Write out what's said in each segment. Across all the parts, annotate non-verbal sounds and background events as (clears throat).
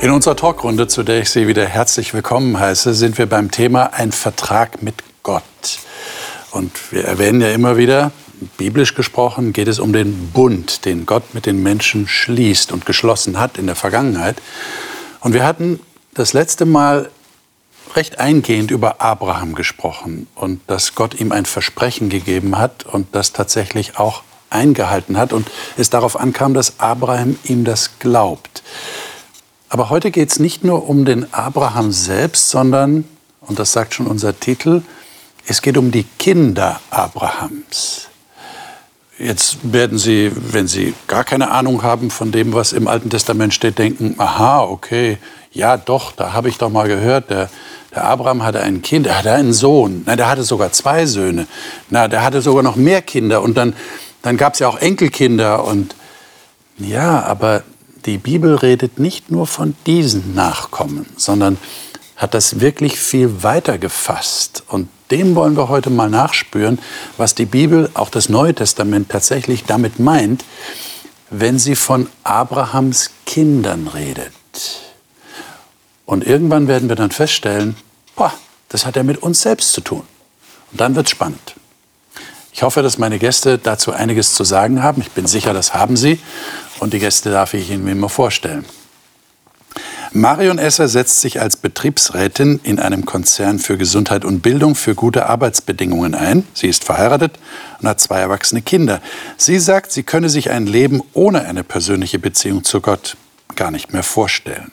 In unserer Talkrunde, zu der ich Sie wieder herzlich willkommen heiße, sind wir beim Thema ein Vertrag mit Gott. Und wir erwähnen ja immer wieder, biblisch gesprochen geht es um den Bund, den Gott mit den Menschen schließt und geschlossen hat in der Vergangenheit. Und wir hatten das letzte Mal recht eingehend über Abraham gesprochen und dass Gott ihm ein Versprechen gegeben hat und das tatsächlich auch eingehalten hat und es darauf ankam, dass Abraham ihm das glaubt. Aber heute geht es nicht nur um den Abraham selbst, sondern, und das sagt schon unser Titel, es geht um die Kinder Abrahams. Jetzt werden Sie, wenn Sie gar keine Ahnung haben von dem, was im Alten Testament steht, denken, aha, okay, ja doch, da habe ich doch mal gehört, der, der Abraham hatte ein Kind, er hatte einen Sohn, Nein, der hatte sogar zwei Söhne, na, der hatte sogar noch mehr Kinder. Und dann, dann gab es ja auch Enkelkinder. Und ja, aber die Bibel redet nicht nur von diesen Nachkommen, sondern hat das wirklich viel weiter gefasst. Und dem wollen wir heute mal nachspüren, was die Bibel, auch das Neue Testament tatsächlich damit meint, wenn sie von Abrahams Kindern redet. Und irgendwann werden wir dann feststellen, boah, das hat ja mit uns selbst zu tun. Und dann wird es spannend. Ich hoffe, dass meine Gäste dazu einiges zu sagen haben. Ich bin sicher, das haben sie. Und die Gäste darf ich Ihnen immer vorstellen. Marion Esser setzt sich als Betriebsrätin in einem Konzern für Gesundheit und Bildung für gute Arbeitsbedingungen ein. Sie ist verheiratet und hat zwei erwachsene Kinder. Sie sagt, sie könne sich ein Leben ohne eine persönliche Beziehung zu Gott gar nicht mehr vorstellen.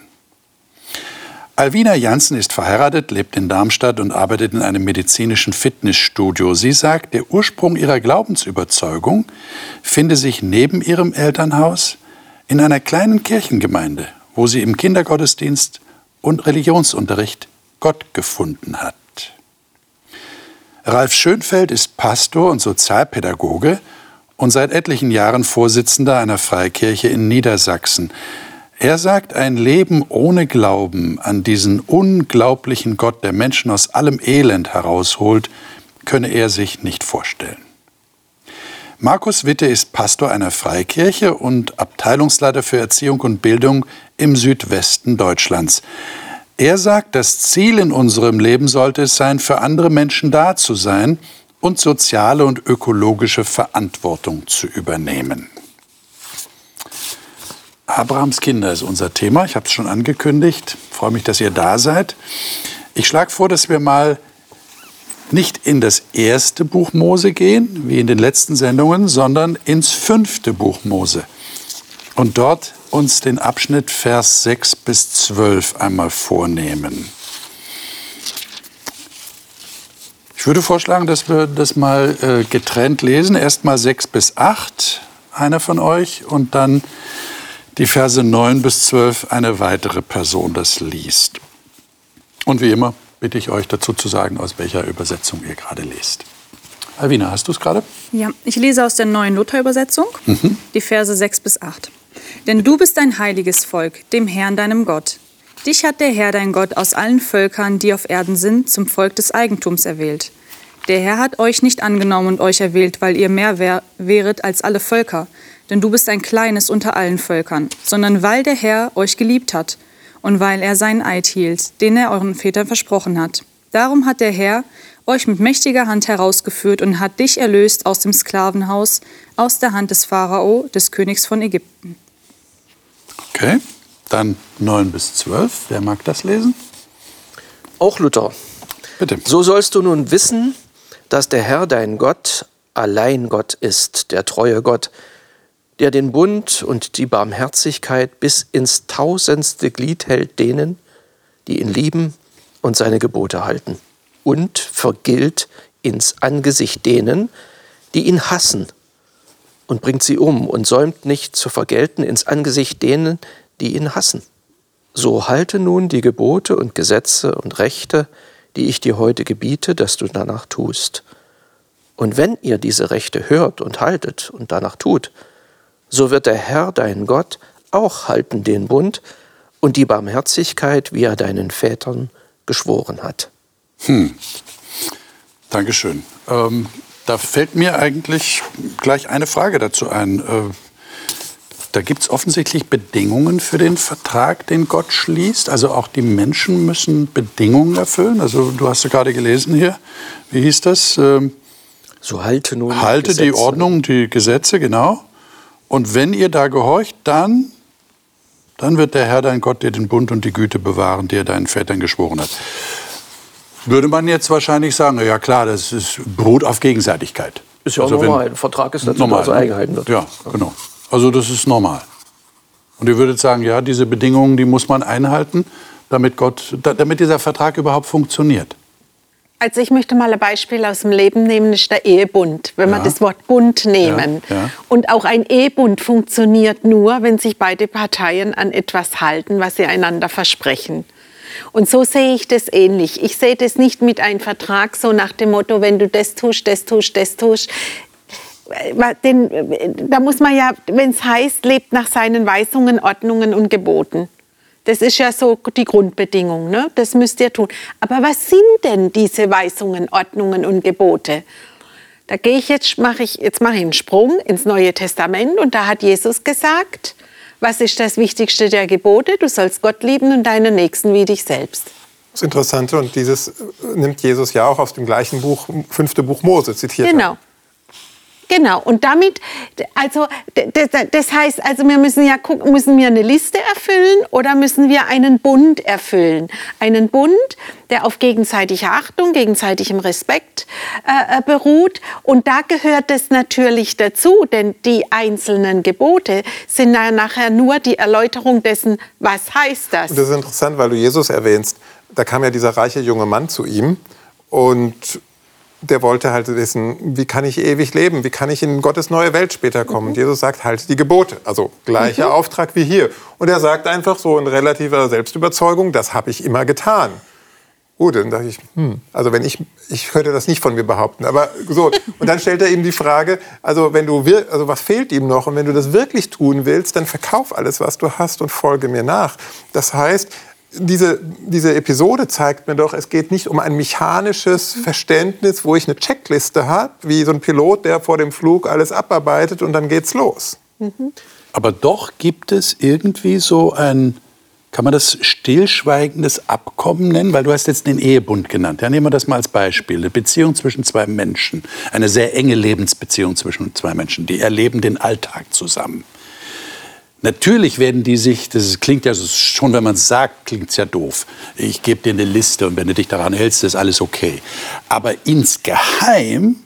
Alvina Janssen ist verheiratet, lebt in Darmstadt und arbeitet in einem medizinischen Fitnessstudio. Sie sagt, der Ursprung ihrer Glaubensüberzeugung finde sich neben ihrem Elternhaus in einer kleinen Kirchengemeinde, wo sie im Kindergottesdienst und Religionsunterricht Gott gefunden hat. Ralf Schönfeld ist Pastor und Sozialpädagoge und seit etlichen Jahren Vorsitzender einer Freikirche in Niedersachsen. Er sagt, ein Leben ohne Glauben an diesen unglaublichen Gott, der Menschen aus allem Elend herausholt, könne er sich nicht vorstellen. Markus Witte ist Pastor einer Freikirche und Abteilungsleiter für Erziehung und Bildung im Südwesten Deutschlands. Er sagt, das Ziel in unserem Leben sollte es sein, für andere Menschen da zu sein und soziale und ökologische Verantwortung zu übernehmen. Abrahams Kinder ist unser Thema. Ich habe es schon angekündigt. Ich freue mich, dass ihr da seid. Ich schlage vor, dass wir mal nicht in das erste Buch Mose gehen, wie in den letzten Sendungen, sondern ins fünfte Buch Mose. Und dort uns den Abschnitt Vers 6 bis 12 einmal vornehmen. Ich würde vorschlagen, dass wir das mal äh, getrennt lesen. Erst mal 6 bis 8, einer von euch, und dann die Verse 9 bis 12 eine weitere Person das liest. Und wie immer bitte ich euch dazu zu sagen, aus welcher Übersetzung ihr gerade lest. Alvina, hast du es gerade? Ja, ich lese aus der neuen Luther-Übersetzung, mhm. die Verse 6 bis 8. Denn du bist ein heiliges Volk, dem Herrn deinem Gott. Dich hat der Herr dein Gott aus allen Völkern, die auf Erden sind, zum Volk des Eigentums erwählt. Der Herr hat euch nicht angenommen und euch erwählt, weil ihr mehr wär, wäret als alle Völker, denn du bist ein kleines unter allen Völkern, sondern weil der Herr euch geliebt hat und weil er seinen Eid hielt, den er euren Vätern versprochen hat. Darum hat der Herr euch mit mächtiger Hand herausgeführt und hat dich erlöst aus dem Sklavenhaus, aus der Hand des Pharao, des Königs von Ägypten. Okay, dann 9 bis 12. Wer mag das lesen? Auch Luther. Bitte. So sollst du nun wissen, dass der Herr dein Gott allein Gott ist, der treue Gott, der den Bund und die Barmherzigkeit bis ins tausendste Glied hält denen, die ihn lieben und seine Gebote halten, und vergilt ins Angesicht denen, die ihn hassen, und bringt sie um und säumt nicht zu vergelten ins Angesicht denen, die ihn hassen. So halte nun die Gebote und Gesetze und Rechte, die ich dir heute gebiete, dass du danach tust. Und wenn ihr diese Rechte hört und haltet und danach tut, so wird der Herr, dein Gott, auch halten den Bund und die Barmherzigkeit, wie er deinen Vätern geschworen hat. Hm. Dankeschön. Ähm, da fällt mir eigentlich gleich eine Frage dazu ein. Äh, da gibt es offensichtlich Bedingungen für den Vertrag, den Gott schließt. Also auch die Menschen müssen Bedingungen erfüllen. Also du hast ja gerade gelesen hier, wie hieß das? Ähm, so halte nun halte die Ordnung, die Gesetze, genau. Und wenn ihr da gehorcht, dann, dann wird der Herr dein Gott dir den Bund und die Güte bewahren, die er deinen Vätern geschworen hat. Würde man jetzt wahrscheinlich sagen, ja klar, das ist, beruht auf Gegenseitigkeit. Ist ja auch also normal. Ein Vertrag ist dazu normal, also eingehalten wird. Ja, genau. Also das ist normal. Und ihr würdet sagen, ja, diese Bedingungen, die muss man einhalten, damit, Gott, damit dieser Vertrag überhaupt funktioniert. Also ich möchte mal ein Beispiel aus dem Leben nehmen, ist der Ehebund. Wenn ja. wir das Wort Bund nehmen. Ja. Ja. Und auch ein Ehebund funktioniert nur, wenn sich beide Parteien an etwas halten, was sie einander versprechen. Und so sehe ich das ähnlich. Ich sehe das nicht mit einem Vertrag so nach dem Motto, wenn du das tust, das tust, das tust. Denn, da muss man ja, wenn es heißt, lebt nach seinen Weisungen, Ordnungen und Geboten. Das ist ja so die Grundbedingung, ne? das müsst ihr tun. Aber was sind denn diese Weisungen, Ordnungen und Gebote? Da gehe ich jetzt, mache ich, jetzt mache ich einen Sprung ins Neue Testament und da hat Jesus gesagt, was ist das Wichtigste der Gebote? Du sollst Gott lieben und deinen Nächsten wie dich selbst. Das Interessante und dieses nimmt Jesus ja auch aus dem gleichen Buch, fünfte Buch Mose zitiert. Genau. Genau, und damit, also das heißt, also wir müssen ja gucken, müssen wir eine Liste erfüllen oder müssen wir einen Bund erfüllen? Einen Bund, der auf gegenseitiger Achtung, gegenseitigem Respekt äh, äh beruht. Und da gehört es natürlich dazu, denn die einzelnen Gebote sind ja nachher nur die Erläuterung dessen, was heißt das. Das ist interessant, weil du Jesus erwähnst. Da kam ja dieser reiche junge Mann zu ihm und der wollte halt wissen, wie kann ich ewig leben? Wie kann ich in Gottes neue Welt später kommen? Mhm. Jesus sagt, halt die Gebote. Also gleicher mhm. Auftrag wie hier. Und er sagt einfach so in relativer Selbstüberzeugung, das habe ich immer getan. Gut, dann dachte ich, hm, also wenn ich, ich könnte das nicht von mir behaupten, aber so. (laughs) Und dann stellt er ihm die Frage, also wenn du, also was fehlt ihm noch? Und wenn du das wirklich tun willst, dann verkauf alles, was du hast und folge mir nach. Das heißt, diese, diese Episode zeigt mir doch, es geht nicht um ein mechanisches Verständnis, wo ich eine Checkliste habe, wie so ein Pilot, der vor dem Flug alles abarbeitet und dann geht's los. Mhm. Aber doch gibt es irgendwie so ein, kann man das stillschweigendes Abkommen nennen? Weil du hast jetzt den Ehebund genannt. Ja, nehmen wir das mal als Beispiel. Eine Beziehung zwischen zwei Menschen, eine sehr enge Lebensbeziehung zwischen zwei Menschen, die erleben den Alltag zusammen. Natürlich werden die sich, das klingt ja schon, wenn man es sagt, klingt es ja doof. Ich gebe dir eine Liste und wenn du dich daran hältst, ist alles okay. Aber insgeheim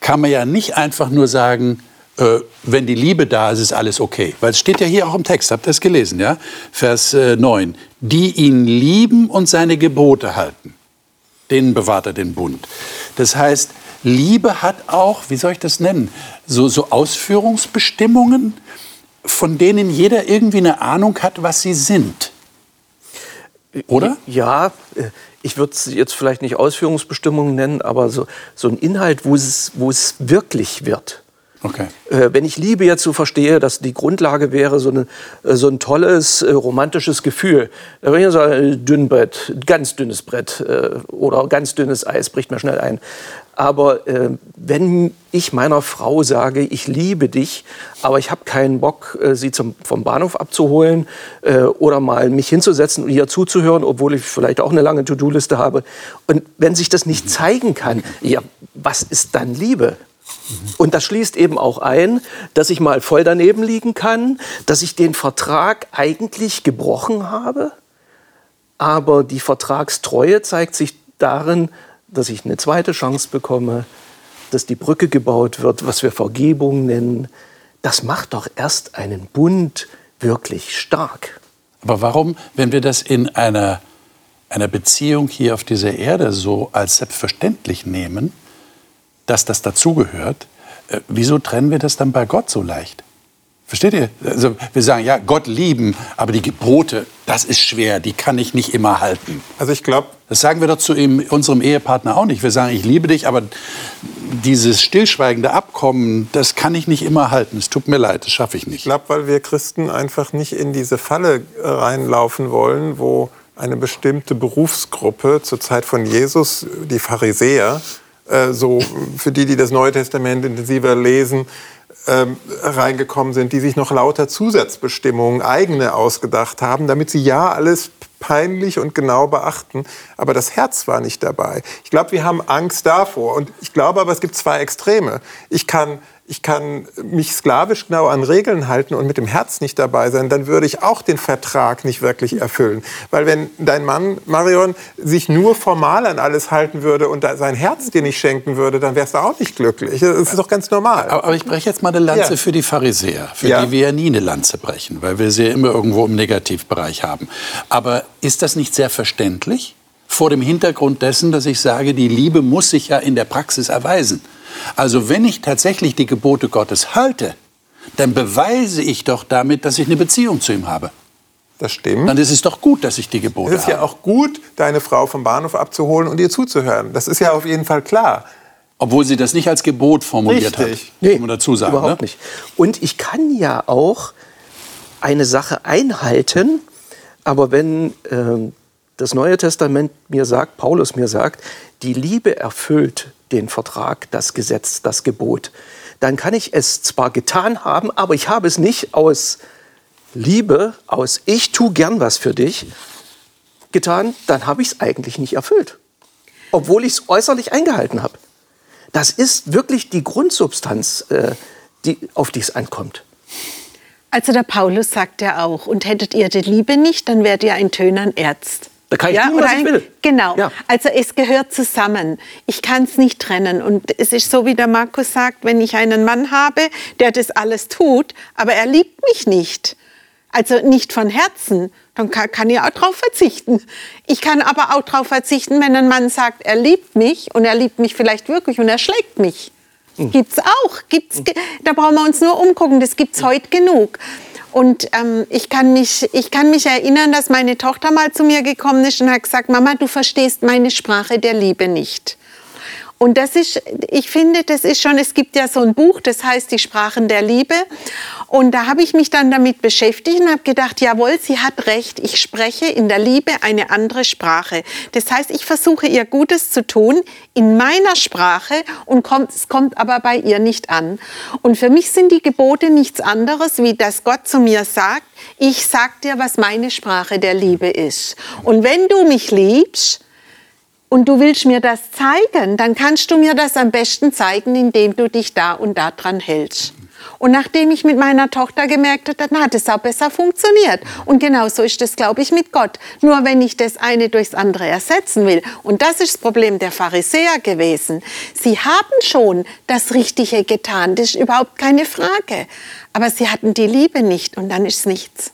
kann man ja nicht einfach nur sagen, äh, wenn die Liebe da ist, ist alles okay. Weil es steht ja hier auch im Text, habt ihr es gelesen, ja? Vers äh, 9. Die ihn lieben und seine Gebote halten, denen bewahrt er den Bund. Das heißt, Liebe hat auch, wie soll ich das nennen, so, so Ausführungsbestimmungen von denen jeder irgendwie eine Ahnung hat, was sie sind. Oder? Ja, ich würde es jetzt vielleicht nicht Ausführungsbestimmungen nennen, aber so, so ein Inhalt, wo es, wo es wirklich wird. Okay. Äh, wenn ich Liebe jetzt so verstehe, dass die Grundlage wäre so, eine, äh, so ein tolles romantisches Gefühl, da würde ich sagen, ein Dünnbrett, ganz dünnes Brett oder ganz dünnes Eis bricht mir schnell ein. Aber äh, wenn ich meiner Frau sage, ich liebe dich, aber ich habe keinen Bock, äh, sie zum, vom Bahnhof abzuholen äh, oder mal mich hinzusetzen und ihr zuzuhören, obwohl ich vielleicht auch eine lange To-Do-Liste habe. Und wenn sich das nicht zeigen kann, ja, was ist dann Liebe? Und das schließt eben auch ein, dass ich mal voll daneben liegen kann, dass ich den Vertrag eigentlich gebrochen habe, aber die Vertragstreue zeigt sich darin, dass ich eine zweite Chance bekomme, dass die Brücke gebaut wird, was wir Vergebung nennen. Das macht doch erst einen Bund wirklich stark. Aber warum, wenn wir das in einer, einer Beziehung hier auf dieser Erde so als selbstverständlich nehmen, dass das dazugehört, äh, wieso trennen wir das dann bei Gott so leicht? Versteht ihr? Also wir sagen, ja, Gott lieben, aber die Gebote, das ist schwer, die kann ich nicht immer halten. Also ich glaube... Das sagen wir doch zu ihm, unserem Ehepartner auch nicht. Wir sagen, ich liebe dich, aber dieses stillschweigende Abkommen, das kann ich nicht immer halten. Es tut mir leid, das schaffe ich nicht. Ich glaube, weil wir Christen einfach nicht in diese Falle äh, reinlaufen wollen, wo eine bestimmte Berufsgruppe zur Zeit von Jesus, die Pharisäer, äh, so für die, die das Neue Testament intensiver lesen, ähm, reingekommen sind, die sich noch lauter Zusatzbestimmungen eigene ausgedacht haben, damit sie ja alles peinlich und genau beachten, aber das Herz war nicht dabei. Ich glaube, wir haben Angst davor und ich glaube aber, es gibt zwei Extreme. Ich kann ich kann mich sklavisch genau an Regeln halten und mit dem Herz nicht dabei sein, dann würde ich auch den Vertrag nicht wirklich erfüllen. Weil wenn dein Mann, Marion, sich nur formal an alles halten würde und sein Herz dir nicht schenken würde, dann wärst du auch nicht glücklich. Das ist doch ganz normal. Aber, ich breche jetzt mal eine Lanze ja. für die Pharisäer, für ja. die wir ja nie eine Lanze brechen, weil wir sie ja immer irgendwo im Negativbereich haben. Aber ist das nicht sehr verständlich? Vor dem Hintergrund dessen, dass ich sage, die Liebe muss sich ja in der Praxis erweisen. Also wenn ich tatsächlich die Gebote Gottes halte, dann beweise ich doch damit, dass ich eine Beziehung zu ihm habe. Das stimmt. Dann ist es doch gut, dass ich die Gebote habe. Es ist ja auch gut, deine Frau vom Bahnhof abzuholen und ihr zuzuhören. Das ist ja auf jeden Fall klar. Obwohl sie das nicht als Gebot formuliert Richtig. hat. Nee, dazu sagen, überhaupt ne? nicht. Und ich kann ja auch eine Sache einhalten, aber wenn äh, das Neue Testament mir sagt, Paulus mir sagt, die Liebe erfüllt den Vertrag, das Gesetz, das Gebot, dann kann ich es zwar getan haben, aber ich habe es nicht aus Liebe, aus ich tue gern was für dich getan, dann habe ich es eigentlich nicht erfüllt, obwohl ich es äußerlich eingehalten habe. Das ist wirklich die Grundsubstanz, äh, die, auf die es ankommt. Also der Paulus sagt ja auch, und hättet ihr die Liebe nicht, dann wärt ihr ein tönern Ärzt. Da kann ich ja, tun, was ich will. Genau. Ja. Also es gehört zusammen. Ich kann es nicht trennen. Und es ist so, wie der Markus sagt, wenn ich einen Mann habe, der das alles tut, aber er liebt mich nicht, also nicht von Herzen, dann kann, kann ich auch darauf verzichten. Ich kann aber auch darauf verzichten, wenn ein Mann sagt, er liebt mich und er liebt mich vielleicht wirklich und er schlägt mich. Mhm. Gibt's auch. Gibt's, da brauchen wir uns nur umgucken. Das gibt's heute genug. Und ähm, ich, kann mich, ich kann mich erinnern, dass meine Tochter mal zu mir gekommen ist und hat gesagt, Mama, du verstehst meine Sprache der Liebe nicht. Und das ist, ich finde, das ist schon, es gibt ja so ein Buch, das heißt Die Sprachen der Liebe. Und da habe ich mich dann damit beschäftigt und habe gedacht, jawohl, sie hat recht, ich spreche in der Liebe eine andere Sprache. Das heißt, ich versuche ihr Gutes zu tun in meiner Sprache und kommt, es kommt aber bei ihr nicht an. Und für mich sind die Gebote nichts anderes, wie dass Gott zu mir sagt, ich sag dir, was meine Sprache der Liebe ist. Und wenn du mich liebst, und du willst mir das zeigen, dann kannst du mir das am besten zeigen, indem du dich da und da dran hältst. Und nachdem ich mit meiner Tochter gemerkt habe, dann hat es auch besser funktioniert. Und genauso ist das, glaube ich, mit Gott. Nur wenn ich das eine durchs andere ersetzen will. Und das ist das Problem der Pharisäer gewesen. Sie haben schon das Richtige getan, das ist überhaupt keine Frage. Aber sie hatten die Liebe nicht und dann ist nichts.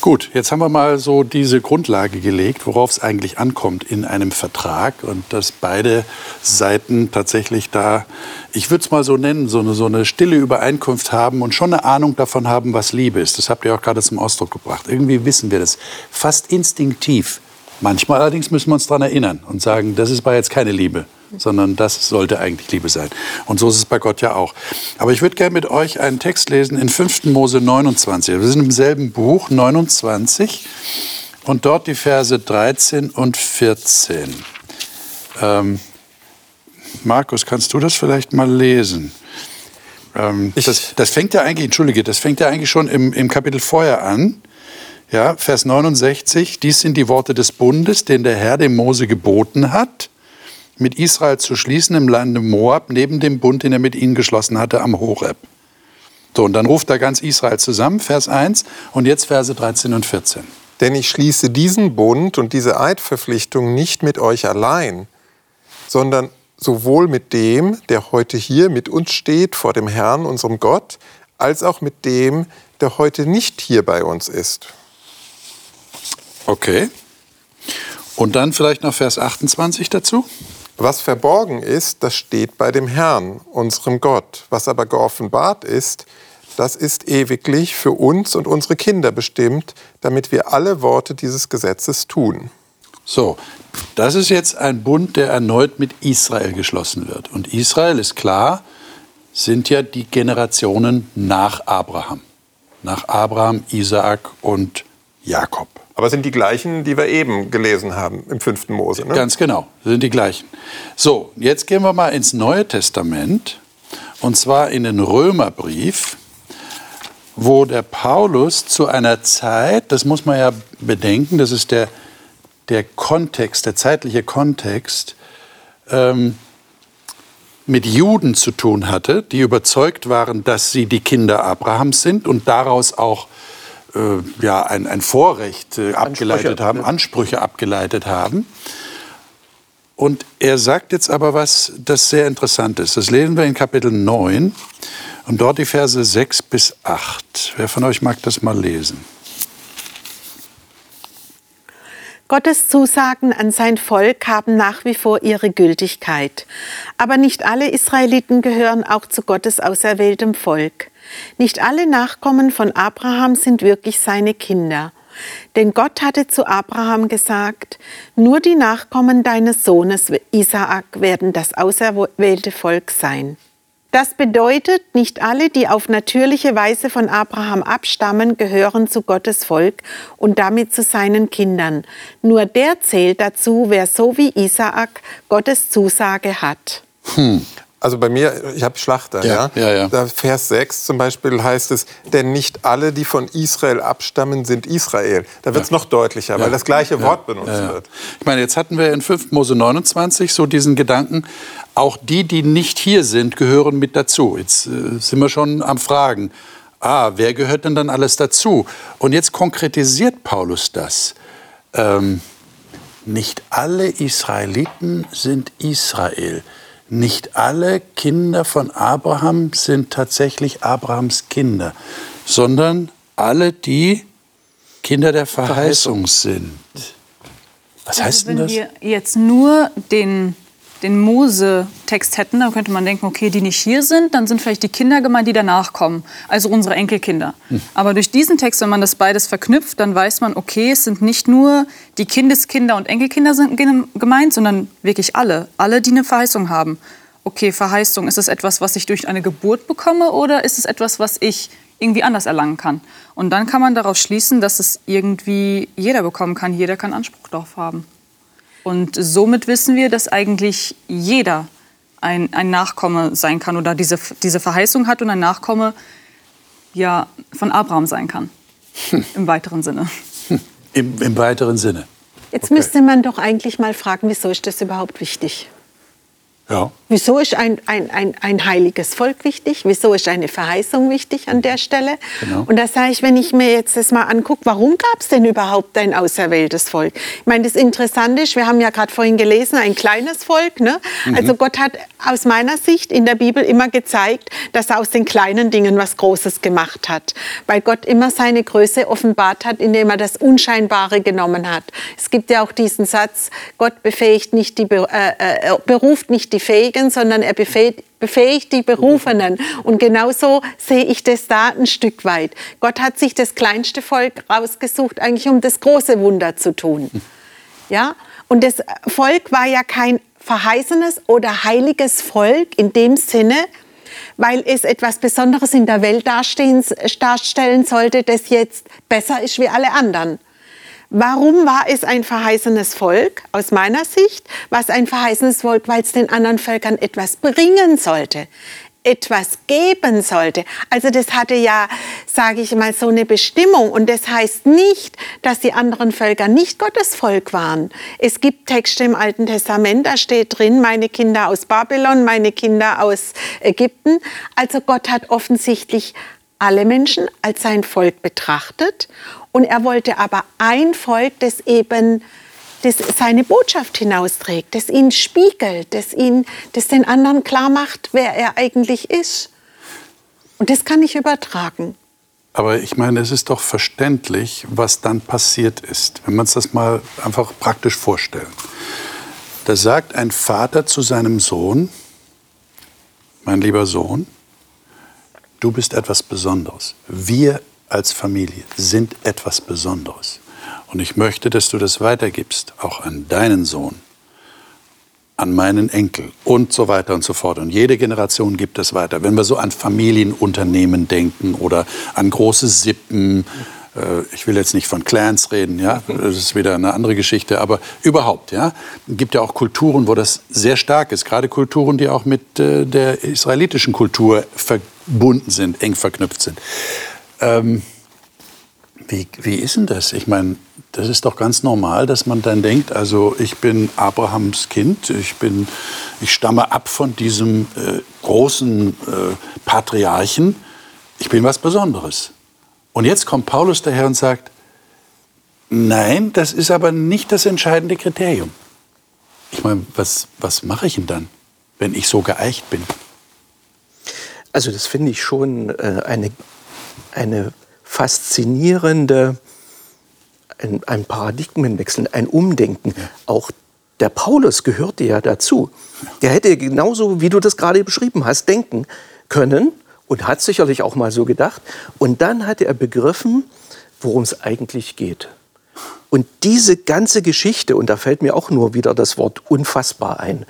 Gut, jetzt haben wir mal so diese Grundlage gelegt, worauf es eigentlich ankommt in einem Vertrag und dass beide Seiten tatsächlich da, ich würde es mal so nennen, so eine, so eine stille Übereinkunft haben und schon eine Ahnung davon haben, was Liebe ist. Das habt ihr auch gerade zum Ausdruck gebracht. Irgendwie wissen wir das fast instinktiv. Manchmal allerdings müssen wir uns daran erinnern und sagen, das ist bei jetzt keine Liebe sondern das sollte eigentlich Liebe sein. Und so ist es bei Gott ja auch. Aber ich würde gerne mit euch einen Text lesen in 5. Mose 29. Wir sind im selben Buch, 29, und dort die Verse 13 und 14. Ähm, Markus, kannst du das vielleicht mal lesen? Ähm, das, das, fängt ja eigentlich, entschuldige, das fängt ja eigentlich schon im, im Kapitel vorher an. Ja, Vers 69, dies sind die Worte des Bundes, den der Herr dem Mose geboten hat mit Israel zu schließen im Lande Moab, neben dem Bund, den er mit ihnen geschlossen hatte am Horeb. So, und dann ruft er ganz Israel zusammen, Vers 1 und jetzt Verse 13 und 14. Denn ich schließe diesen Bund und diese Eidverpflichtung nicht mit euch allein, sondern sowohl mit dem, der heute hier mit uns steht vor dem Herrn, unserem Gott, als auch mit dem, der heute nicht hier bei uns ist. Okay. Und dann vielleicht noch Vers 28 dazu. Was verborgen ist, das steht bei dem Herrn, unserem Gott. Was aber geoffenbart ist, das ist ewiglich für uns und unsere Kinder bestimmt, damit wir alle Worte dieses Gesetzes tun. So, das ist jetzt ein Bund, der erneut mit Israel geschlossen wird. Und Israel ist klar, sind ja die Generationen nach Abraham. Nach Abraham, Isaak und Jakob. Aber es sind die gleichen, die wir eben gelesen haben im fünften Mose. Ne? Ganz genau, sind die gleichen. So, jetzt gehen wir mal ins Neue Testament und zwar in den Römerbrief, wo der Paulus zu einer Zeit, das muss man ja bedenken, das ist der, der Kontext, der zeitliche Kontext, ähm, mit Juden zu tun hatte, die überzeugt waren, dass sie die Kinder Abrahams sind und daraus auch äh, ja, ein, ein Vorrecht äh, abgeleitet haben, ja. Ansprüche abgeleitet haben. Und er sagt jetzt aber was, das sehr interessant ist. Das lesen wir in Kapitel 9 und dort die Verse 6 bis 8. Wer von euch mag das mal lesen? Gottes Zusagen an sein Volk haben nach wie vor ihre Gültigkeit. Aber nicht alle Israeliten gehören auch zu Gottes auserwähltem Volk. Nicht alle Nachkommen von Abraham sind wirklich seine Kinder. Denn Gott hatte zu Abraham gesagt, nur die Nachkommen deines Sohnes Isaak werden das auserwählte Volk sein. Das bedeutet, nicht alle, die auf natürliche Weise von Abraham abstammen, gehören zu Gottes Volk und damit zu seinen Kindern. Nur der zählt dazu, wer so wie Isaak Gottes Zusage hat. Hm. Also bei mir, ich habe Schlachter, ja. ja? ja, ja. Vers 6 zum Beispiel heißt es, denn nicht alle, die von Israel abstammen, sind Israel. Da wird es noch deutlicher, weil das gleiche Wort benutzt wird. Ich meine, jetzt hatten wir in 5. Mose 29 so diesen Gedanken, auch die, die nicht hier sind, gehören mit dazu. Jetzt äh, sind wir schon am Fragen. Ah, wer gehört denn dann alles dazu? Und jetzt konkretisiert Paulus das. Ähm, nicht alle Israeliten sind Israel. Nicht alle Kinder von Abraham sind tatsächlich Abrahams Kinder, sondern alle, die Kinder der Verheißung sind. Was heißt also, denn das? Wenn wir jetzt nur den den Mose-Text hätten, dann könnte man denken, okay, die nicht hier sind, dann sind vielleicht die Kinder gemeint, die danach kommen, also unsere Enkelkinder. Hm. Aber durch diesen Text, wenn man das beides verknüpft, dann weiß man, okay, es sind nicht nur die Kindeskinder und Enkelkinder sind gemeint, sondern wirklich alle, alle, die eine Verheißung haben. Okay, Verheißung, ist es etwas, was ich durch eine Geburt bekomme oder ist es etwas, was ich irgendwie anders erlangen kann? Und dann kann man daraus schließen, dass es irgendwie jeder bekommen kann, jeder kann Anspruch darauf haben. Und somit wissen wir, dass eigentlich jeder ein, ein Nachkomme sein kann oder diese, diese Verheißung hat und ein Nachkomme ja, von Abraham sein kann. Hm. (laughs) Im weiteren Sinne. Hm. Im, Im weiteren Sinne. Jetzt okay. müsste man doch eigentlich mal fragen, wieso ist das überhaupt wichtig? Ja. Wieso ist ein, ein, ein, ein heiliges Volk wichtig? Wieso ist eine Verheißung wichtig an der Stelle? Genau. Und da sage ich, wenn ich mir jetzt das mal angucke, warum gab es denn überhaupt ein auserwähltes Volk? Ich meine, das Interessante ist, wir haben ja gerade vorhin gelesen, ein kleines Volk. Ne? Mhm. Also Gott hat aus meiner Sicht in der Bibel immer gezeigt, dass er aus den kleinen Dingen was Großes gemacht hat. Weil Gott immer seine Größe offenbart hat, indem er das Unscheinbare genommen hat. Es gibt ja auch diesen Satz, Gott befähigt nicht die, äh, äh, beruft nicht die die Fähigen, sondern er befähigt, befähigt die Berufenen. Und genauso sehe ich das da ein Stück weit. Gott hat sich das kleinste Volk rausgesucht, eigentlich um das große Wunder zu tun. Ja? Und das Volk war ja kein verheißenes oder heiliges Volk in dem Sinne, weil es etwas Besonderes in der Welt darstellen sollte, das jetzt besser ist wie alle anderen. Warum war es ein verheißenes Volk? Aus meiner Sicht war es ein verheißenes Volk, weil es den anderen Völkern etwas bringen sollte, etwas geben sollte. Also das hatte ja, sage ich mal, so eine Bestimmung. Und das heißt nicht, dass die anderen Völker nicht Gottes Volk waren. Es gibt Texte im Alten Testament, da steht drin, meine Kinder aus Babylon, meine Kinder aus Ägypten. Also Gott hat offensichtlich alle Menschen als sein Volk betrachtet und er wollte aber ein Volk, das eben das seine Botschaft hinausträgt, das ihn spiegelt, das, ihn, das den anderen klar macht, wer er eigentlich ist. Und das kann ich übertragen. Aber ich meine, es ist doch verständlich, was dann passiert ist, wenn man uns das mal einfach praktisch vorstellt. Da sagt ein Vater zu seinem Sohn, mein lieber Sohn, du bist etwas Besonderes. Wir als Familie sind etwas Besonderes. Und ich möchte, dass du das weitergibst, auch an deinen Sohn, an meinen Enkel und so weiter und so fort. Und jede Generation gibt es weiter. Wenn wir so an Familienunternehmen denken oder an große Sippen, Äh, ich will jetzt nicht von Clans reden, ja, das ist wieder eine andere Geschichte, aber überhaupt, ja, gibt ja auch Kulturen, wo das sehr stark ist, gerade Kulturen, die auch mit äh, der israelitischen Kultur verbunden sind, eng verknüpft sind. Ähm, wie, wie ist denn das? Ich meine, das ist doch ganz normal, dass man dann denkt, also ich bin Abrahams Kind, ich, bin, ich stamme ab von diesem äh, großen äh, Patriarchen, ich bin was Besonderes. Und jetzt kommt Paulus daher und sagt, nein, das ist aber nicht das entscheidende Kriterium. Ich meine, was, was mache ich denn dann, wenn ich so geeicht bin? Also das finde ich schon äh, eine, eine faszinierende, ein, ein Paradigmenwechsel, ein Umdenken. Ja. Auch der Paulus gehörte ja dazu. Der hätte genauso, wie du das gerade beschrieben hast, denken können und hat sicherlich auch mal so gedacht. Und dann hat er begriffen, worum es eigentlich geht. Und diese ganze Geschichte, und da fällt mir auch nur wieder das Wort unfassbar ein,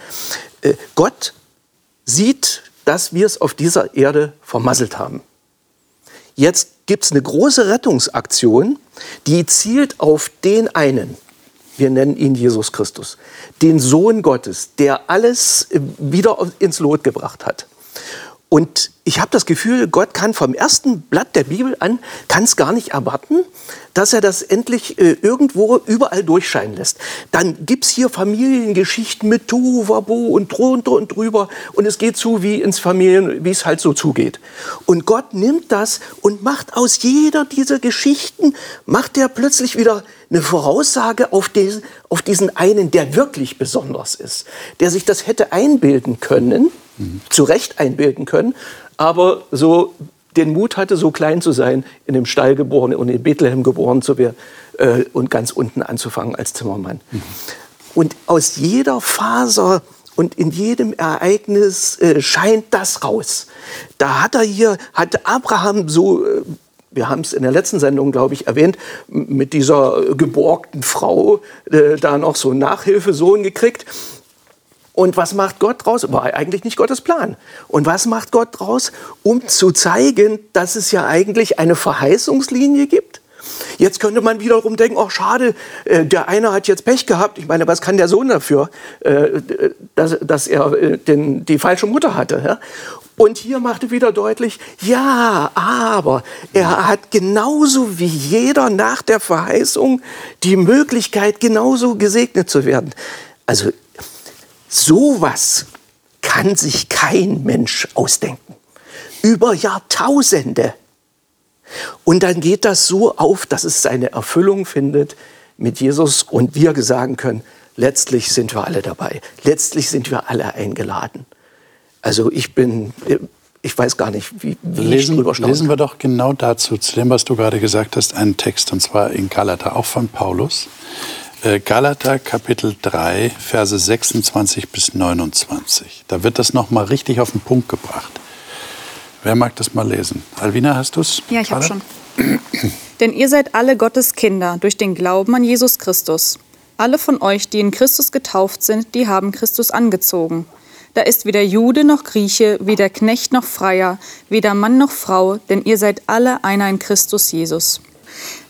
äh, Gott sieht, dass wir es auf dieser Erde vermasselt haben. Jetzt gibt es eine große Rettungsaktion, die zielt auf den einen, wir nennen ihn Jesus Christus, den Sohn Gottes, der alles äh, wieder ins Lot gebracht hat. Und ich habe das Gefühl, Gott kann vom ersten Blatt der Bibel an, kann es gar nicht erwarten, dass er das endlich äh, irgendwo überall durchscheinen lässt. Dann gibt es hier Familiengeschichten mit Tuwabo und drunter und drüber und es geht zu wie ins Familien, wie es halt so zugeht. Und Gott nimmt das und macht aus jeder dieser Geschichten, macht er plötzlich wieder eine Voraussage auf diesen, auf diesen einen, der wirklich besonders ist, der sich das hätte einbilden können, zu Recht einbilden können, aber so den Mut hatte, so klein zu sein, in dem Stall geboren und in Bethlehem geboren zu werden äh, und ganz unten anzufangen als Zimmermann. Mhm. Und aus jeder Faser und in jedem Ereignis äh, scheint das raus. Da hat er hier, hat Abraham so, äh, wir haben es in der letzten Sendung, glaube ich, erwähnt, mit dieser geborgten Frau äh, da noch so einen Nachhilfesohn gekriegt. Und was macht Gott draus? War eigentlich nicht Gottes Plan. Und was macht Gott draus? Um zu zeigen, dass es ja eigentlich eine Verheißungslinie gibt. Jetzt könnte man wiederum denken, oh schade, äh, der eine hat jetzt Pech gehabt. Ich meine, was kann der Sohn dafür, äh, dass, er äh, die falsche Mutter hatte? Und hier machte wieder deutlich, ja, aber er hat genauso wie jeder nach der Verheißung die Möglichkeit, genauso gesegnet zu werden. Also Sowas kann sich kein Mensch ausdenken. Über Jahrtausende. Und dann geht das so auf, dass es seine Erfüllung findet mit Jesus und wir sagen können, letztlich sind wir alle dabei. Letztlich sind wir alle eingeladen. Also ich bin, ich weiß gar nicht, wie, wie lesen, ich drüber staune. Lesen wir doch genau dazu, zu dem, was du gerade gesagt hast, einen Text, und zwar in Galater, auch von Paulus. Äh, Galater Kapitel 3, Verse 26 bis 29. Da wird das noch mal richtig auf den Punkt gebracht. Wer mag das mal lesen? Alvina, hast du es? Ja, ich habe schon. (clears throat) Denn ihr seid alle Gottes Kinder durch den Glauben an Jesus Christus. Alle von euch, die in Christus getauft sind, die haben Christus angezogen. Da ist weder Jude noch Grieche, weder Knecht noch Freier, weder Mann noch Frau, denn ihr seid alle einer in Christus Jesus.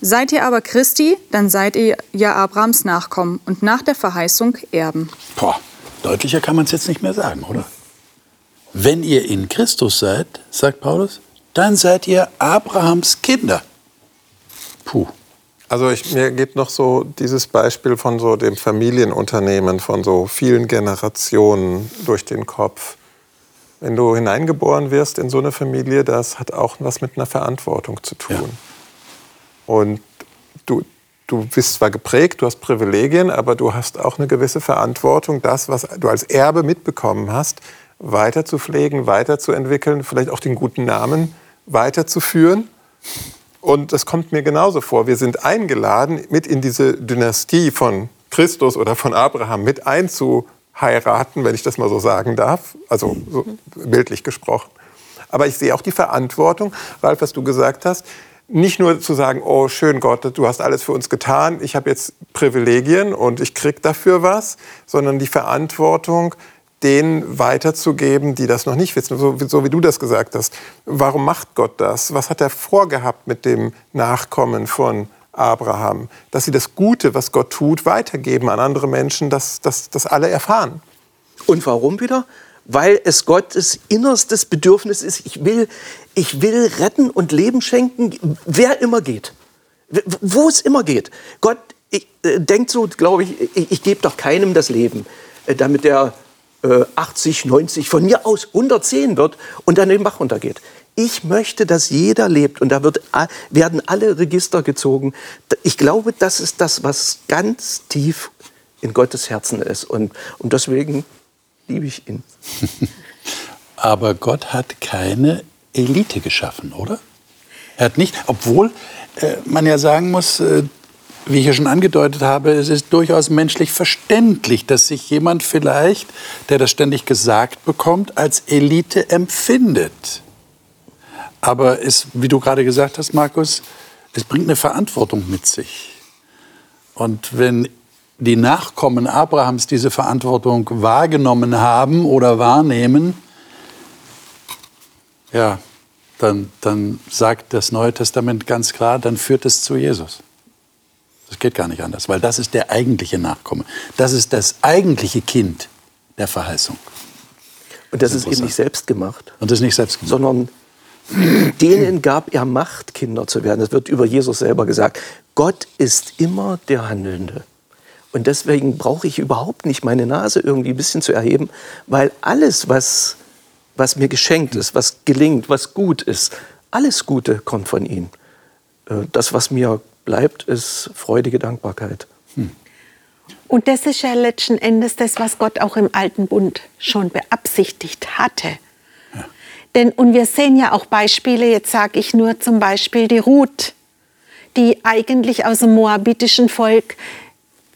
Seid ihr aber Christi, dann seid ihr ja Abrahams Nachkommen und nach der Verheißung Erben. Boah, deutlicher kann man es jetzt nicht mehr sagen, oder? Wenn ihr in Christus seid, sagt Paulus, dann seid ihr Abrahams Kinder. Puh. Also ich, mir geht noch so dieses Beispiel von so dem Familienunternehmen von so vielen Generationen durch den Kopf. Wenn du hineingeboren wirst in so eine Familie, das hat auch was mit einer Verantwortung zu tun. Ja. Und du, du bist zwar geprägt, du hast Privilegien, aber du hast auch eine gewisse Verantwortung, das, was du als Erbe mitbekommen hast, weiter zu pflegen, weiterzuentwickeln, vielleicht auch den guten Namen weiterzuführen. Und das kommt mir genauso vor. Wir sind eingeladen, mit in diese Dynastie von Christus oder von Abraham mit einzuheiraten, wenn ich das mal so sagen darf, also so bildlich gesprochen. Aber ich sehe auch die Verantwortung, Ralf, was du gesagt hast, nicht nur zu sagen, oh schön Gott, du hast alles für uns getan, ich habe jetzt Privilegien und ich krieg dafür was, sondern die Verantwortung, denen weiterzugeben, die das noch nicht wissen, so, so, wie du das gesagt hast. Warum macht Gott das? Was hat er vorgehabt mit dem Nachkommen von Abraham? Dass sie das Gute, was Gott tut, weitergeben an andere Menschen, dass das alle erfahren. Und warum wieder? Weil es Gottes innerstes Bedürfnis ist, ich will, ich will retten und Leben schenken, wer immer geht. Wo es immer geht. Gott ich, äh, denkt so, glaube ich, ich, ich gebe doch keinem das Leben, äh, damit er 80, äh, 90, von mir aus 110 wird und dann den Bach runtergeht. Ich möchte, dass jeder lebt und da wird, werden alle Register gezogen. Ich glaube, das ist das, was ganz tief in Gottes Herzen ist und, und deswegen liebe ich ihn. (laughs) Aber Gott hat keine Elite geschaffen, oder? Er hat nicht, obwohl äh, man ja sagen muss, äh, wie ich ja schon angedeutet habe, es ist durchaus menschlich verständlich, dass sich jemand vielleicht, der das ständig gesagt bekommt, als Elite empfindet. Aber es, wie du gerade gesagt hast, Markus, es bringt eine Verantwortung mit sich. Und wenn die Nachkommen Abrahams diese Verantwortung wahrgenommen haben oder wahrnehmen, ja, dann, dann sagt das Neue Testament ganz klar, dann führt es zu Jesus. Das geht gar nicht anders, weil das ist der eigentliche Nachkomme. Das ist das eigentliche Kind der Verheißung. Und das, das ist eben nicht selbst gemacht. Und das ist nicht selbst gemacht. Sondern (clears throat) denen gab er Macht, Kinder zu werden. Das wird über Jesus selber gesagt. Gott ist immer der Handelnde. Und deswegen brauche ich überhaupt nicht meine Nase irgendwie ein bisschen zu erheben, weil alles, was, was mir geschenkt ist, was gelingt, was gut ist, alles Gute kommt von ihm. Äh, das, was mir bleibt, ist freudige Dankbarkeit. Hm. Und das ist ja letzten Endes das, was Gott auch im Alten Bund schon beabsichtigt hatte. Ja. Denn, und wir sehen ja auch Beispiele, jetzt sage ich nur zum Beispiel die Ruth, die eigentlich aus dem moabitischen Volk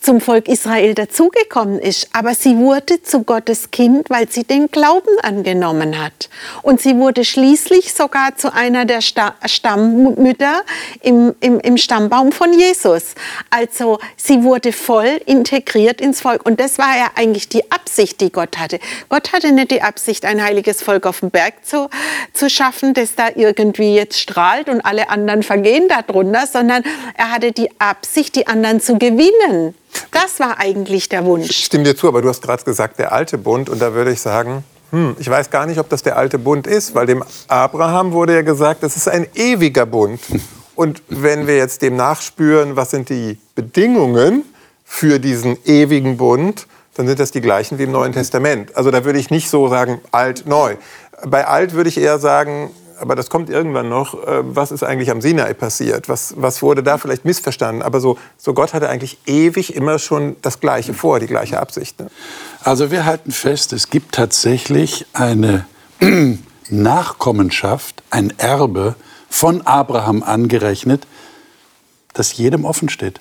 zum Volk Israel dazugekommen ist, aber sie wurde zu Gottes Kind, weil sie den Glauben angenommen hat. Und sie wurde schließlich sogar zu einer der Stammmütter im, im, im Stammbaum von Jesus. Also sie wurde voll integriert ins Volk. Und das war ja eigentlich die Absicht, die Gott hatte. Gott hatte nicht die Absicht, ein heiliges Volk auf dem Berg zu, zu schaffen, das da irgendwie jetzt strahlt und alle anderen vergehen darunter, sondern er hatte die Absicht, die anderen zu gewinnen. Das war eigentlich der Wunsch. Ich stimme dir zu, aber du hast gerade gesagt, der alte Bund. Und da würde ich sagen, hm, ich weiß gar nicht, ob das der alte Bund ist, weil dem Abraham wurde ja gesagt, das ist ein ewiger Bund. Und wenn wir jetzt dem nachspüren, was sind die Bedingungen für diesen ewigen Bund, dann sind das die gleichen wie im Neuen Testament. Also da würde ich nicht so sagen, alt, neu. Bei alt würde ich eher sagen, aber das kommt irgendwann noch, äh, was ist eigentlich am Sinai passiert? Was, was wurde da vielleicht missverstanden? Aber so, so Gott hatte eigentlich ewig immer schon das Gleiche vor, die gleiche Absicht. Ne? Also wir halten fest, es gibt tatsächlich eine (clears throat) Nachkommenschaft, ein Erbe von Abraham angerechnet, das jedem offen steht.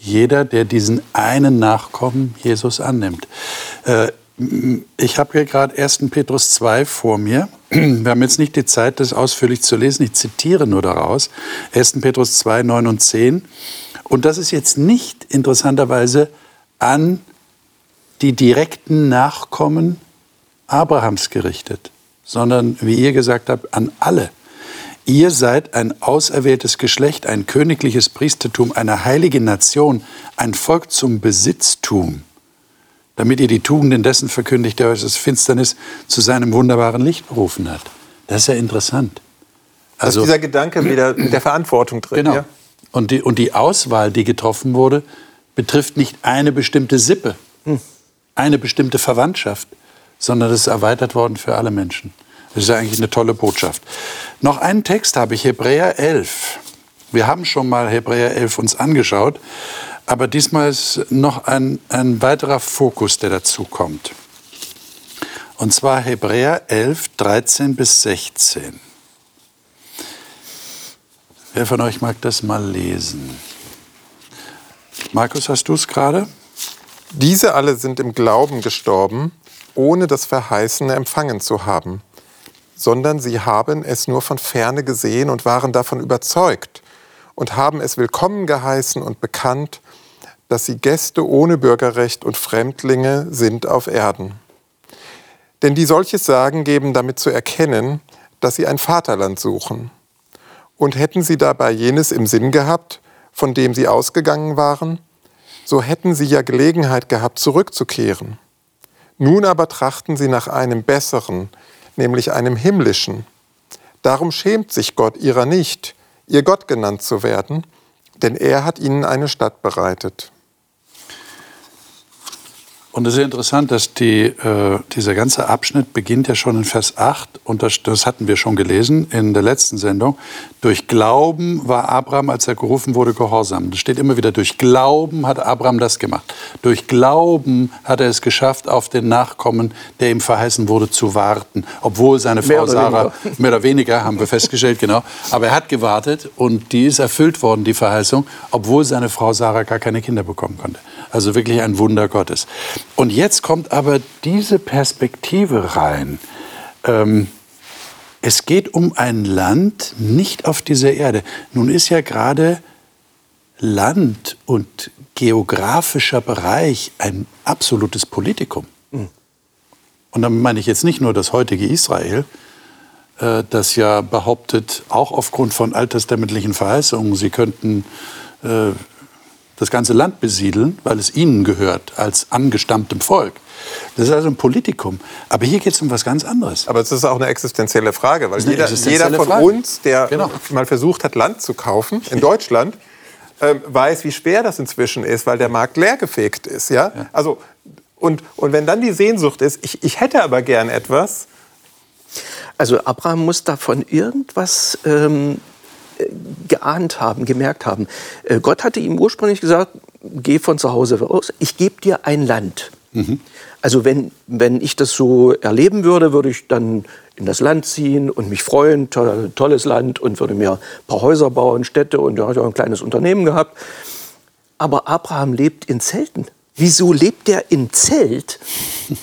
Jeder, der diesen einen Nachkommen Jesus annimmt. Äh, ich habe hier gerade 1. Petrus 2 vor mir. (clears throat) Wir haben jetzt nicht die Zeit, das ausführlich zu lesen. Ich zitiere nur daraus. 1. Petrus 2, 9 und 10. Und das ist jetzt nicht interessanterweise an die direkten Nachkommen Abrahams gerichtet, sondern, wie ihr gesagt habt, an alle. Ihr seid ein auserwähltes Geschlecht, ein königliches Priestertum, eine heilige Nation, ein Volk zum Besitztum damit ihr die Tugenden dessen verkündigt, der euch aus Finsternis zu seinem wunderbaren Licht berufen hat. Das ist ja interessant. Also dieser Gedanke wieder mit der Verantwortung drin. Genau. Ja? Und, die, und die Auswahl, die getroffen wurde, betrifft nicht eine bestimmte Sippe, hm. eine bestimmte Verwandtschaft, sondern es ist erweitert worden für alle Menschen. Das ist eigentlich eine tolle Botschaft. Noch einen Text habe ich, Hebräer 11. Wir haben schon mal Hebräer 11 uns angeschaut. Aber diesmal ist noch ein, ein weiterer Fokus, der dazu kommt. Und zwar Hebräer 11, 13 bis 16. Wer von euch mag das mal lesen? Markus, hast du es gerade? Diese alle sind im Glauben gestorben, ohne das Verheißene empfangen zu haben, sondern sie haben es nur von ferne gesehen und waren davon überzeugt und haben es willkommen geheißen und bekannt, dass sie Gäste ohne Bürgerrecht und Fremdlinge sind auf Erden. Denn die solches sagen, geben damit zu erkennen, dass sie ein Vaterland suchen. Und hätten sie dabei jenes im Sinn gehabt, von dem sie ausgegangen waren, so hätten sie ja Gelegenheit gehabt, zurückzukehren. Nun aber trachten sie nach einem besseren, nämlich einem himmlischen. Darum schämt sich Gott ihrer nicht, ihr Gott genannt zu werden, denn er hat ihnen eine Stadt bereitet. Und es ist interessant, dass die, äh, dieser ganze Abschnitt beginnt ja schon in Vers 8 und das, das, hatten wir schon gelesen in der letzten Sendung. Durch Glauben war Abraham, als er gerufen wurde, gehorsam. Das steht immer wieder, durch Glauben hat Abraham das gemacht. Durch Glauben hat er es geschafft, auf den Nachkommen, der ihm verheißen wurde, zu warten. Obwohl seine Frau mehr Sarah, weniger. (laughs) mehr oder weniger, haben wir festgestellt, genau. Aber er hat gewartet und die ist erfüllt worden, die Verheißung, obwohl seine Frau Sarah gar keine Kinder bekommen konnte. Also wirklich ein Wunder Gottes. Und jetzt kommt aber diese Perspektive rein. Ähm, es geht um ein Land nicht auf dieser Erde. Nun ist ja gerade Land und geografischer Bereich ein absolutes Politikum. Mhm. Und damit meine ich jetzt nicht nur das heutige Israel, äh, das ja behauptet, auch aufgrund von alttestamentlichen Verheißungen, sie könnten äh, das ganze Land besiedeln, weil es ihnen gehört, als angestammtem Volk. Das ist also ein Politikum. Aber hier geht es um was ganz anderes. Aber es ist auch eine existenzielle Frage, weil jeder, jeder, von Frage. uns, der genau. mal versucht hat, Land zu kaufen in Deutschland, äh, weiß, wie schwer das inzwischen ist, weil der Markt leergefegt ist. Ja? ja. Also, und, und wenn dann die Sehnsucht ist, ich, ich hätte aber gern etwas. Also Abraham muss davon irgendwas ähm, geahnt haben, gemerkt haben. Äh, Gott hatte ihm ursprünglich gesagt, geh von zu Hause raus, ich gebe dir ein Land. Mhm. Also wenn, wenn ich das so erleben würde, würde ich dann in das Land ziehen und mich freuen, to tolles Land und würde mir ein paar Häuser bauen, Städte und ja, ich auch ein kleines Unternehmen gehabt. Aber Abraham lebt in Zelten. Wieso lebt er im Zelt,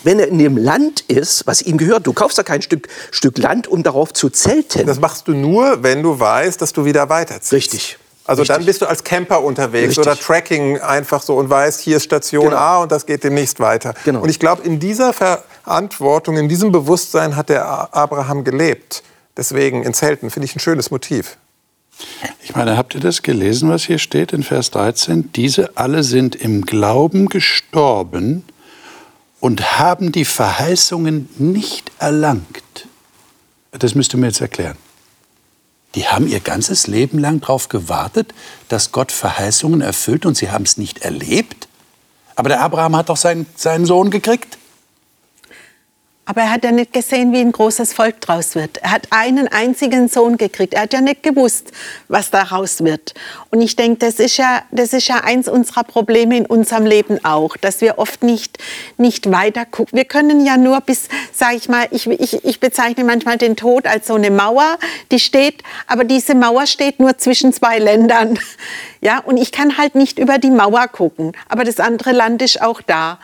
wenn er in dem Land ist, was ihm gehört? Du kaufst ja kein Stück, Stück Land, um darauf zu zelten. Das machst du nur, wenn du weißt, dass du wieder weiterziehst. Richtig. Also Richtig. dann bist du als Camper unterwegs Richtig. oder Tracking einfach so und weißt, hier ist Station genau. A und das geht demnächst weiter. Genau. Und ich glaube, in dieser Verantwortung, in diesem Bewusstsein hat der Abraham gelebt. Deswegen in Zelten finde ich ein schönes Motiv. Ich meine, habt ihr das gelesen, was hier steht in Vers 13? Diese alle sind im Glauben gestorben und haben die Verheißungen nicht erlangt. Das müsst ihr mir jetzt erklären. Die haben ihr ganzes Leben lang darauf gewartet, dass Gott Verheißungen erfüllt und sie haben es nicht erlebt. Aber der Abraham hat doch seinen, seinen Sohn gekriegt. Aber er hat ja nicht gesehen, wie ein großes Volk draus wird. Er hat einen einzigen Sohn gekriegt. Er hat ja nicht gewusst, was daraus wird. Und ich denke, das ist ja, das ist ja eins unserer Probleme in unserem Leben auch, dass wir oft nicht, nicht weiter gucken. Wir können ja nur bis, sage ich mal, ich, ich, ich bezeichne manchmal den Tod als so eine Mauer, die steht, aber diese Mauer steht nur zwischen zwei Ländern. (laughs) Ja, und ich kann halt nicht über die Mauer gucken, aber das andere Land ist auch da.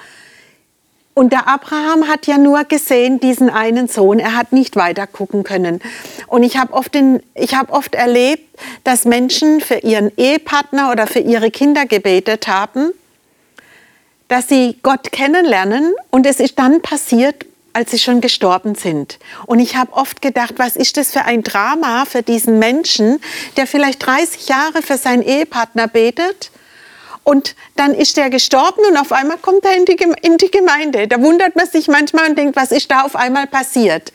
Und der Abraham hat ja nur gesehen diesen einen Sohn. Er hat nicht weiter gucken können. Und ich habe oft, hab oft erlebt, dass Menschen für ihren Ehepartner oder für ihre Kinder gebetet haben, dass sie Gott kennenlernen. Und es ist dann passiert, als sie schon gestorben sind. Und ich habe oft gedacht, was ist das für ein Drama für diesen Menschen, der vielleicht 30 Jahre für seinen Ehepartner betet und dann ist er gestorben und auf einmal kommt er in die, in die Gemeinde. Da wundert man sich manchmal und denkt, was ist da auf einmal passiert?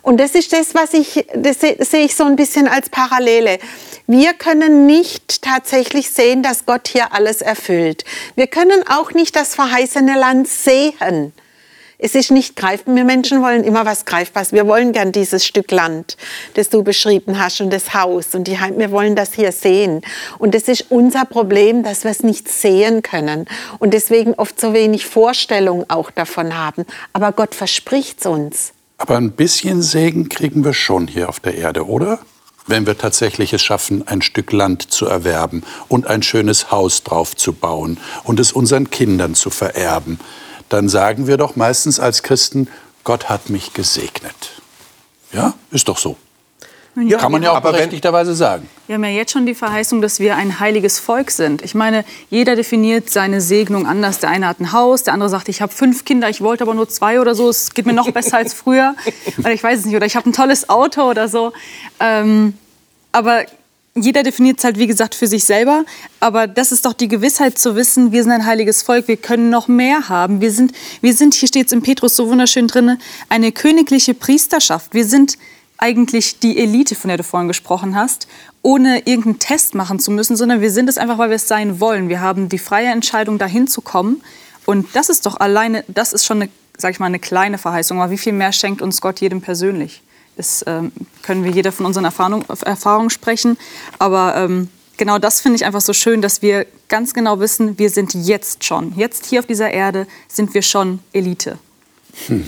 Und das ist das, was ich, das sehe ich so ein bisschen als Parallele. Wir können nicht tatsächlich sehen, dass Gott hier alles erfüllt. Wir können auch nicht das verheißene Land sehen. Es ist nicht greifbar. Wir Menschen wollen immer was Greifbares. Wir wollen gern dieses Stück Land, das du beschrieben hast und das Haus und die Heim. Wir wollen das hier sehen. Und das ist unser Problem, dass wir es nicht sehen können und deswegen oft so wenig Vorstellung auch davon haben. Aber Gott verspricht es uns. Aber ein bisschen Segen kriegen wir schon hier auf der Erde, oder? wenn wir tatsächlich es schaffen, ein Stück Land zu erwerben und ein schönes Haus drauf zu bauen und es unseren Kindern zu vererben dann sagen wir doch meistens als Christen, Gott hat mich gesegnet. Ja, ist doch so. Ja, Kann man ja auch berechtigterweise sagen. Wir haben ja jetzt schon die Verheißung, dass wir ein heiliges Volk sind. Ich meine, jeder definiert seine Segnung anders. Der eine hat ein Haus, der andere sagt, ich habe fünf Kinder, ich wollte aber nur zwei oder so. Es geht mir noch besser als früher. (laughs) Oder ich weiß es nicht. Oder ich habe ein tolles Auto oder so. Ähm, aber jeder definiert es halt, wie gesagt, für sich selber. Aber das ist doch die Gewissheit zu wissen, wir sind ein heiliges Volk, wir können noch mehr haben. Wir sind, wir sind hier steht es im Petrus so wunderschön drin, eine königliche Priesterschaft. Wir sind eigentlich die Elite, von der du vorhin gesprochen hast, ohne irgendeinen Test machen zu müssen, sondern wir sind es einfach, weil wir es sein wollen. Wir haben die freie Entscheidung, dahin zu kommen. Und das ist doch alleine, das ist schon eine, sag ich mal, eine kleine Verheißung. Aber wie viel mehr schenkt uns Gott jedem persönlich? Das ähm, können wir jeder von unseren Erfahrungen Erfahrung sprechen. Aber ähm, genau das finde ich einfach so schön, dass wir ganz genau wissen, wir sind jetzt schon, jetzt hier auf dieser Erde sind wir schon Elite. Hm.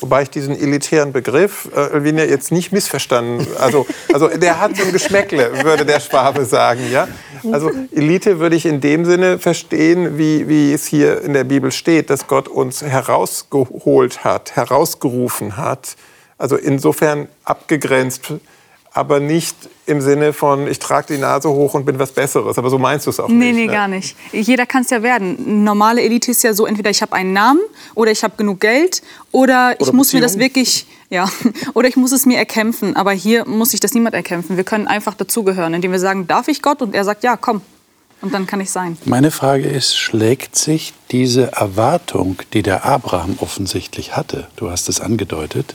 Wobei ich diesen elitären Begriff, äh, Elvina, jetzt nicht missverstanden. Also, also der hat so ein Geschmäckle, würde der Schwabe sagen. Ja? Also Elite würde ich in dem Sinne verstehen, wie, wie es hier in der Bibel steht, dass Gott uns herausgeholt hat, herausgerufen hat also insofern abgegrenzt, aber nicht im Sinne von, ich trage die Nase hoch und bin was Besseres. Aber so meinst du es auch nee, nicht. Nee, nee, gar nicht. Jeder kann es ja werden. Normale Elite ist ja so, entweder ich habe einen Namen oder ich habe genug Geld oder, oder ich muss mir das wirklich, ja, (laughs) oder ich muss es mir erkämpfen. Aber hier muss sich das niemand erkämpfen. Wir können einfach dazugehören, indem wir sagen, darf ich Gott? Und er sagt, ja, komm. Und dann kann ich sein. Meine Frage ist, schlägt sich diese Erwartung, die der Abraham offensichtlich hatte, du hast es angedeutet,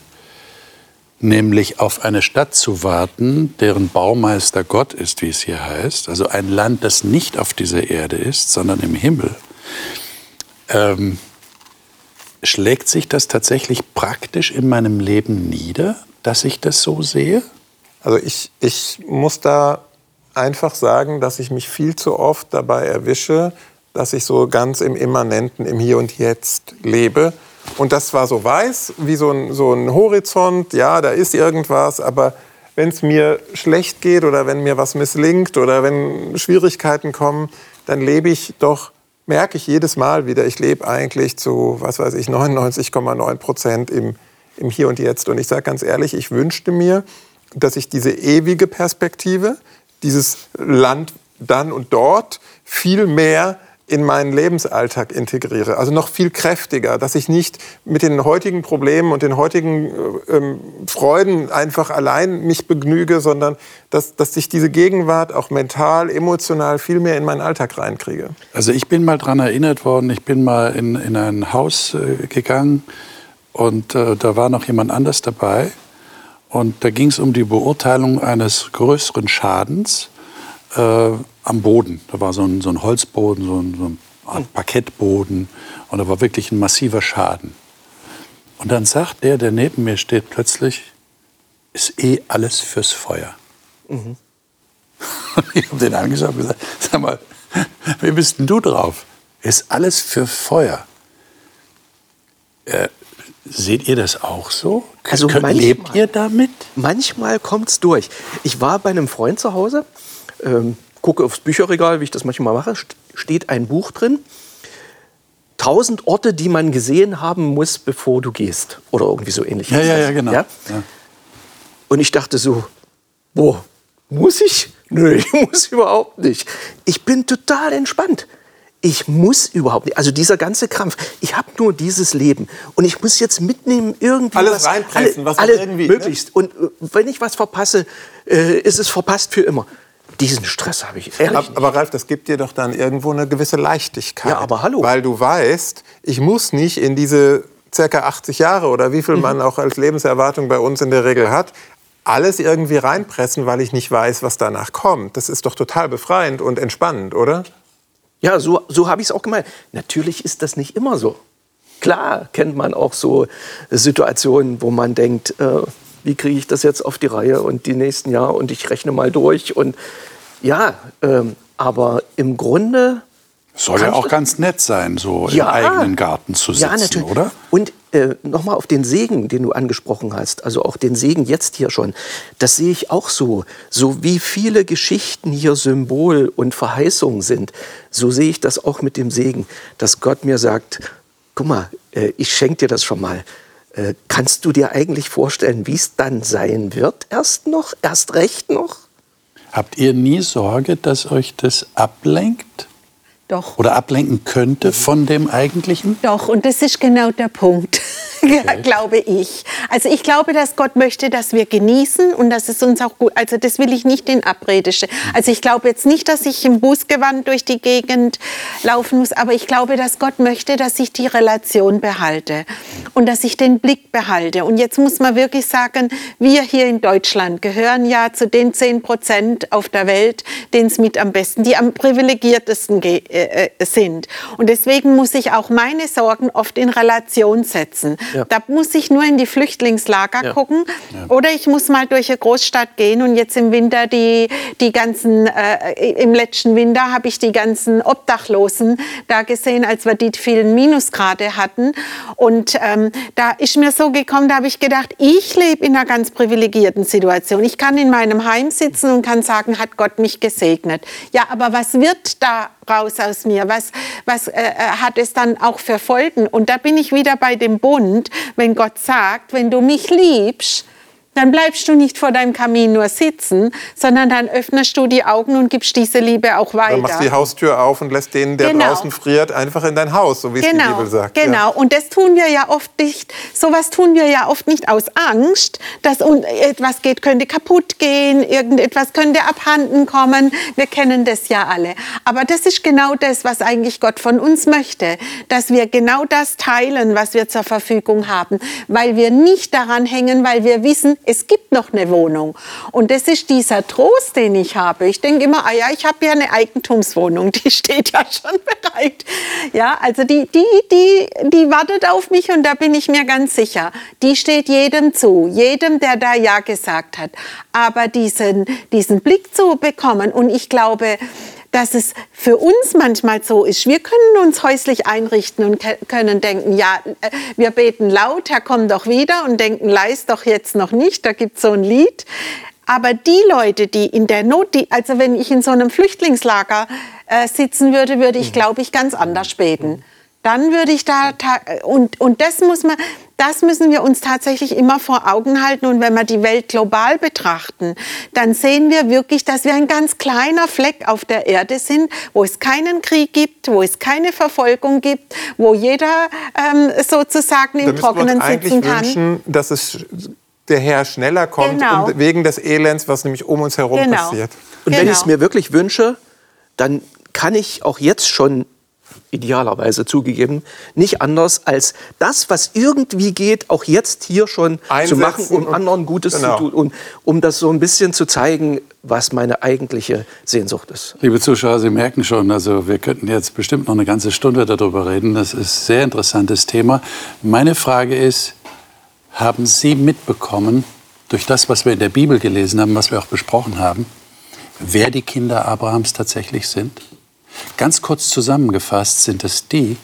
nämlich auf eine Stadt zu warten, deren Baumeister Gott ist, wie es hier heißt, also ein Land, das nicht auf dieser Erde ist, sondern im Himmel, ähm, schlägt sich das tatsächlich praktisch in meinem Leben nieder, dass ich das so sehe? Also ich, ich muss da einfach sagen, dass ich mich viel zu oft dabei erwische, dass ich so ganz im Immanenten, im Hier und Jetzt lebe und das war so weiß, wie so ein, so ein Horizont, ja, da ist irgendwas, aber wenn es mir schlecht geht oder wenn mir was misslingt oder wenn Schwierigkeiten kommen, dann lebe ich doch, merke ich jedes Mal wieder, ich lebe eigentlich zu, was weiß ich, 99,9 Prozent im, im Hier und Jetzt. Und ich sage ganz ehrlich, ich wünschte mir, dass ich diese ewige Perspektive, dieses Land dann und dort viel mehr in meinen Lebensalltag integriere. Also noch viel kräftiger, dass ich nicht mit den heutigen Problemen und den heutigen äh, ähm, Freuden einfach allein mich begnüge, sondern dass, dass ich diese Gegenwart auch mental, emotional viel mehr in meinen Alltag reinkriege. Also ich bin mal daran erinnert worden, ich bin mal in, in ein Haus äh, gegangen und äh, da war noch jemand anders dabei und da ging es um die Beurteilung eines größeren Schadens. Äh, am Boden. Da war so ein, so ein Holzboden, so ein, so ein Art Parkettboden und da war wirklich ein massiver Schaden. Und dann sagt der, der neben mir steht, plötzlich, ist eh alles fürs Feuer. Mhm. (laughs) Ich habe den angeschaut und gesagt, sag mal, (laughs) wie bist denn du drauf? Ist alles für Feuer. Äh, seht ihr das auch so? Also Könnt, manchmal, lebt ihr damit? Manchmal kommt es durch. Ich war bei einem Freund zu Hause, ähm, gucke aufs Bücherregal, wie ich das manchmal mache, steht ein Buch drin. Tausend Orte, die man gesehen haben muss, bevor du gehst. Oder irgendwie so ähnlich. Ja, ja, ja, genau. Ja? Ja. Und ich dachte so, boah, muss ich? Nö, (laughs) ich muss überhaupt nicht. Ich bin total entspannt. Ich muss überhaupt nicht. Also dieser ganze Krampf. Ich habe nur dieses Leben und ich muss jetzt mitnehmen irgendwie alles was, reinpressen, alle, was alle irgendwie ne? möglichst. Ne? Und äh, wenn ich was verpasse, äh, ist es verpasst für immer. Diesen Stress habe ich ehrlich. Aber, aber, Ralf, das gibt dir doch dann irgendwo eine gewisse Leichtigkeit. Ja, aber hallo. Weil du weißt, ich muss nicht in diese circa 80 Jahre oder wie viel mhm. man auch als Lebenserwartung bei uns in der Regel hat, alles irgendwie reinpressen, weil ich nicht weiß, was danach kommt. Das ist doch total befreiend und entspannend, oder? Ja, so, so habe ich es auch gemeint. Natürlich ist das nicht immer so. Klar kennt man auch so Situationen, wo man denkt, äh, wie kriege ich das jetzt auf die Reihe und die nächsten Jahre und ich rechne mal durch und ja, ähm, aber im Grunde soll ja auch ganz nett sein, so ja, im eigenen Garten zu sitzen, ja, natürlich. oder? Und äh, nochmal auf den Segen, den du angesprochen hast, also auch den Segen jetzt hier schon, das sehe ich auch so. So wie viele Geschichten hier Symbol und Verheißung sind, so sehe ich das auch mit dem Segen, dass Gott mir sagt, guck mal, äh, ich schenke dir das schon mal Äh, kannst du dir eigentlich vorstellen, wie es dann sein wird? Erst noch, erst recht noch? Habt ihr nie Sorge, dass euch das ablenkt? Doch. Oder ablenken könnte von dem Eigentlichen? Doch, und das ist genau der Punkt. (laughs) Okay. glaube ich. Also ich glaube, dass Gott möchte, dass wir genießen und dass es uns auch gut, also das will ich nicht in Abrede stellen. Also ich glaube jetzt nicht, dass ich im Bußgewand durch die Gegend laufen muss, aber ich glaube, dass Gott möchte, dass ich die Relation behalte und dass ich den Blick behalte. Und jetzt muss man wirklich sagen, wir hier in Deutschland gehören ja zu den 10 Prozent auf der Welt, denen es mit am besten, die am privilegiertesten äh, äh, sind. Und deswegen muss ich auch meine Sorgen oft in Relation setzen. Ja. Da muss ich nur in die Flüchtlingslager ja. gucken ja. oder ich muss mal durch eine Großstadt gehen und jetzt im Winter die, die ganzen, äh, im letzten Winter habe ich die ganzen Obdachlosen da gesehen, als wir die vielen Minusgrade hatten. Und ähm, da ist mir so gekommen, da habe ich gedacht, ich lebe in einer ganz privilegierten Situation. Ich kann in meinem Heim sitzen und kann sagen, hat Gott mich gesegnet. Ja, aber was wird da raus aus mir? Was, was äh, äh, hat es dann auch für Folgen? Und da bin ich wieder bei dem Bund, wenn Gott sagt, wenn du mich liebst, dann bleibst du nicht vor deinem Kamin nur sitzen, sondern dann öffnest du die Augen und gibst diese Liebe auch weiter. Dann machst die Haustür auf und lässt den, der genau. draußen friert, einfach in dein Haus, so wie genau. es die Bibel sagt. Genau, ja. und das tun wir ja oft nicht, sowas tun wir ja oft nicht aus Angst, dass etwas geht, könnte kaputt gehen, irgendetwas könnte abhanden kommen. Wir kennen das ja alle. Aber das ist genau das, was eigentlich Gott von uns möchte, dass wir genau das teilen, was wir zur Verfügung haben, weil wir nicht daran hängen, weil wir wissen, es gibt noch eine Wohnung. Und das ist dieser Trost, den ich habe. Ich denke immer, ah ja, ich habe ja eine Eigentumswohnung, die steht ja schon bereit. Ja, also die, die, die, die wartet auf mich und da bin ich mir ganz sicher. Die steht jedem zu, jedem, der da Ja gesagt hat. Aber diesen, diesen Blick zu bekommen und ich glaube, dass es für uns manchmal so ist. Wir können uns häuslich einrichten und können denken, ja, äh, wir beten laut, Herr, komm doch wieder und denken, leist doch jetzt noch nicht. Da gibt es so ein Lied. Aber die Leute, die in der Not, die, also wenn ich in so einem Flüchtlingslager äh, sitzen würde, würde ich, mhm. glaube ich, ganz anders beten. Dann würde ich da, und, und das muss man, das müssen wir uns tatsächlich immer vor Augen halten. Und wenn wir die Welt global betrachten, dann sehen wir wirklich, dass wir ein ganz kleiner Fleck auf der Erde sind, wo es keinen Krieg gibt, wo es keine Verfolgung gibt, wo jeder ähm, sozusagen im Trockenen sitzen kann. Wünschen, dass es der Herr schneller kommt, genau. wegen des Elends, was nämlich um uns herum genau. passiert. Und genau. wenn ich es mir wirklich wünsche, dann kann ich auch jetzt schon idealerweise zugegeben, nicht anders als das, was irgendwie geht, auch jetzt hier schon Einsetzen zu machen, um anderen Gutes genau. zu tun und um das so ein bisschen zu zeigen, was meine eigentliche Sehnsucht ist. Liebe Zuschauer, Sie merken schon, also wir könnten jetzt bestimmt noch eine ganze Stunde darüber reden. Das ist ein sehr interessantes Thema. Meine Frage ist, haben Sie mitbekommen, durch das, was wir in der Bibel gelesen haben, was wir auch besprochen haben, wer die Kinder Abrahams tatsächlich sind? Ganz kurz zusammengefasst sind es die,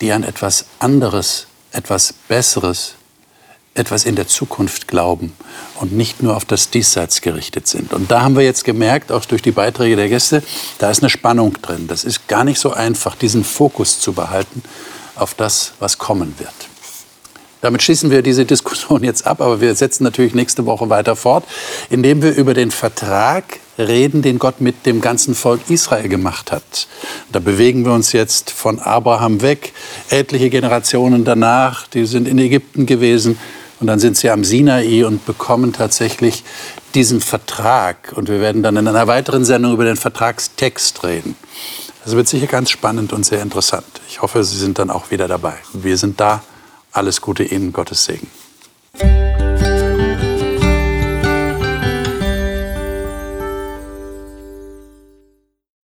die an etwas anderes, etwas Besseres, etwas in der Zukunft glauben und nicht nur auf das Diesseits gerichtet sind. Und da haben wir jetzt gemerkt, auch durch die Beiträge der Gäste, da ist eine Spannung drin. Das ist gar nicht so einfach, diesen Fokus zu behalten auf das, was kommen wird. Damit schließen wir diese Diskussion jetzt ab, aber wir setzen natürlich nächste Woche weiter fort, indem wir über den Vertrag reden, den Gott mit dem ganzen Volk Israel gemacht hat. Da bewegen wir uns jetzt von Abraham weg. Etliche Generationen danach, die sind in Ägypten gewesen und dann sind sie am Sinai und bekommen tatsächlich diesen Vertrag. Und wir werden dann in einer weiteren Sendung über den Vertragstext reden. Das wird sicher ganz spannend und sehr interessant. Ich hoffe, Sie sind dann auch wieder dabei. Wir sind da. Alles Gute Ihnen, Gottes Segen.